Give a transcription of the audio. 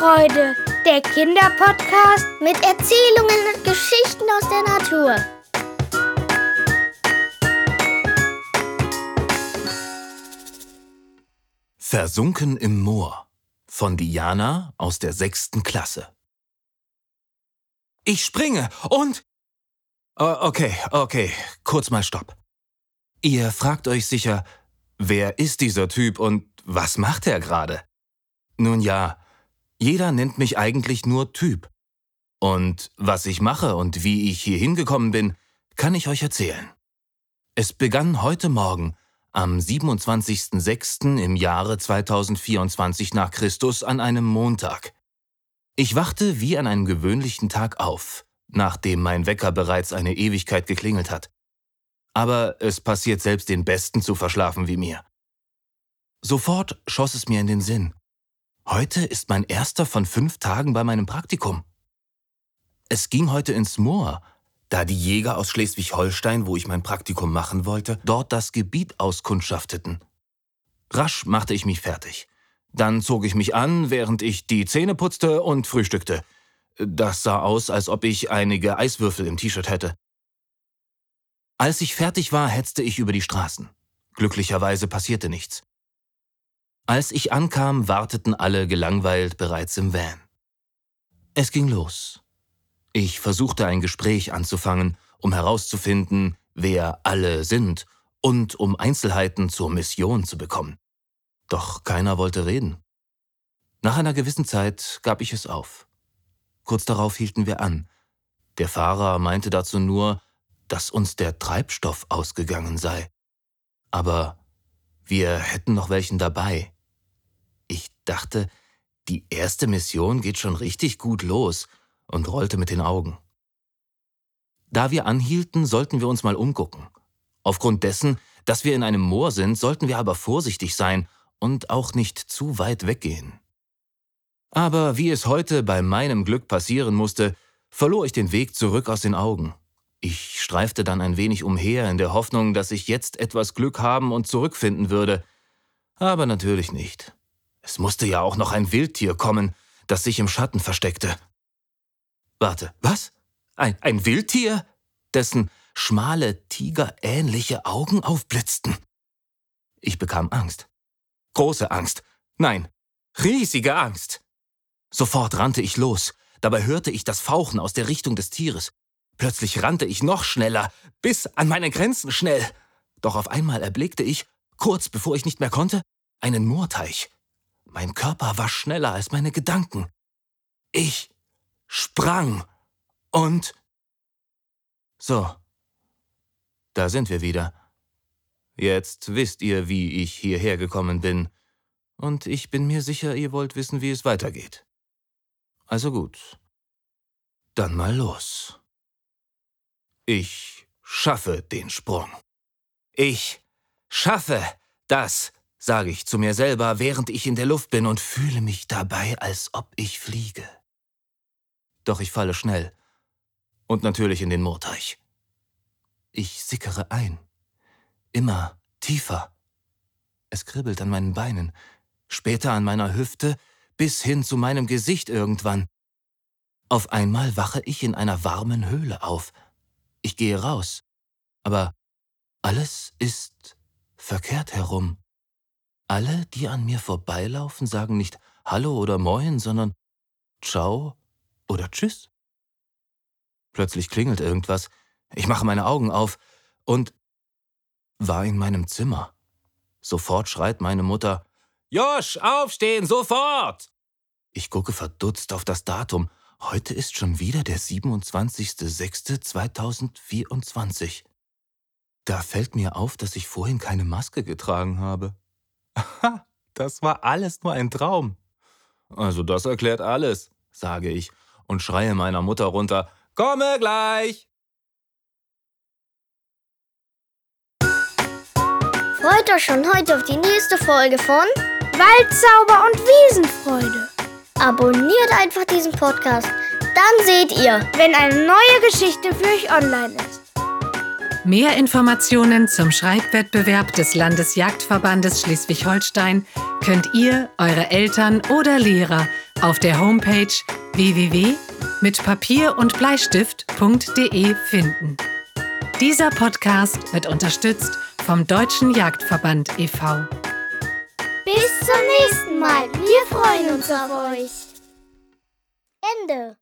Wiesenfreude, der Kinderpodcast mit Erzählungen und Geschichten aus der Natur. Versunken im Moor von Diana aus der sechsten Klasse. Ich springe und... Okay, okay, kurz mal Stopp. Ihr fragt euch sicher, wer ist dieser Typ und was macht er gerade? Nun ja, jeder nennt mich eigentlich nur Typ. Und was ich mache und wie ich hier hingekommen bin, kann ich euch erzählen. Es begann heute Morgen, am 27.06. im Jahre 2024 nach Christus an einem Montag. Ich wachte wie an einem gewöhnlichen Tag auf, nachdem mein Wecker bereits eine Ewigkeit geklingelt hat. Aber es passiert selbst den Besten zu verschlafen wie mir. Sofort schoss es mir in den Sinn. Heute ist mein erster von fünf Tagen bei meinem Praktikum. Es ging heute ins Moor, da die Jäger aus Schleswig-Holstein, wo ich mein Praktikum machen wollte, dort das Gebiet auskundschafteten. Rasch machte ich mich fertig. Dann zog ich mich an, während ich die Zähne putzte und frühstückte. Das sah aus, als ob ich einige Eiswürfel im T-Shirt hätte. Als ich fertig war, hetzte ich über die Straßen. Glücklicherweise passierte nichts. Als ich ankam, warteten alle gelangweilt bereits im Van. Es ging los. Ich versuchte ein Gespräch anzufangen, um herauszufinden, wer alle sind und um Einzelheiten zur Mission zu bekommen. Doch keiner wollte reden. Nach einer gewissen Zeit gab ich es auf. Kurz darauf hielten wir an. Der Fahrer meinte dazu nur, dass uns der Treibstoff ausgegangen sei. Aber wir hätten noch welchen dabei. Ich dachte, die erste Mission geht schon richtig gut los und rollte mit den Augen. Da wir anhielten, sollten wir uns mal umgucken. Aufgrund dessen, dass wir in einem Moor sind, sollten wir aber vorsichtig sein und auch nicht zu weit weggehen. Aber wie es heute bei meinem Glück passieren musste, verlor ich den Weg zurück aus den Augen. Ich streifte dann ein wenig umher in der Hoffnung, dass ich jetzt etwas Glück haben und zurückfinden würde. Aber natürlich nicht. Es musste ja auch noch ein Wildtier kommen, das sich im Schatten versteckte. Warte, was? Ein, ein Wildtier, dessen schmale, tigerähnliche Augen aufblitzten? Ich bekam Angst. Große Angst. Nein, riesige Angst. Sofort rannte ich los. Dabei hörte ich das Fauchen aus der Richtung des Tieres. Plötzlich rannte ich noch schneller, bis an meine Grenzen schnell. Doch auf einmal erblickte ich, kurz bevor ich nicht mehr konnte, einen Moorteich. Mein Körper war schneller als meine Gedanken. Ich sprang und... So, da sind wir wieder. Jetzt wisst ihr, wie ich hierher gekommen bin, und ich bin mir sicher, ihr wollt wissen, wie es weitergeht. Also gut, dann mal los. Ich schaffe den Sprung. Ich schaffe das sage ich zu mir selber, während ich in der Luft bin und fühle mich dabei, als ob ich fliege. Doch ich falle schnell und natürlich in den Moorteich. Ich sickere ein, immer tiefer. Es kribbelt an meinen Beinen, später an meiner Hüfte, bis hin zu meinem Gesicht irgendwann. Auf einmal wache ich in einer warmen Höhle auf. Ich gehe raus, aber alles ist verkehrt herum. Alle, die an mir vorbeilaufen, sagen nicht Hallo oder Moin, sondern Ciao oder Tschüss. Plötzlich klingelt irgendwas. Ich mache meine Augen auf und war in meinem Zimmer. Sofort schreit meine Mutter Josch, aufstehen, sofort! Ich gucke verdutzt auf das Datum. Heute ist schon wieder der 27.06.2024. Da fällt mir auf, dass ich vorhin keine Maske getragen habe. Aha, das war alles nur ein Traum. Also das erklärt alles, sage ich und schreie meiner Mutter runter, komme gleich. Freut euch schon heute auf die nächste Folge von Waldzauber und Wiesenfreude. Abonniert einfach diesen Podcast, dann seht ihr, wenn eine neue Geschichte für euch online ist. Mehr Informationen zum Schreibwettbewerb des Landesjagdverbandes Schleswig-Holstein könnt ihr, eure Eltern oder Lehrer auf der Homepage www.mitpapier und Bleistift.de finden. Dieser Podcast wird unterstützt vom Deutschen Jagdverband e.V. Bis zum nächsten Mal. Wir freuen uns auf euch. Ende.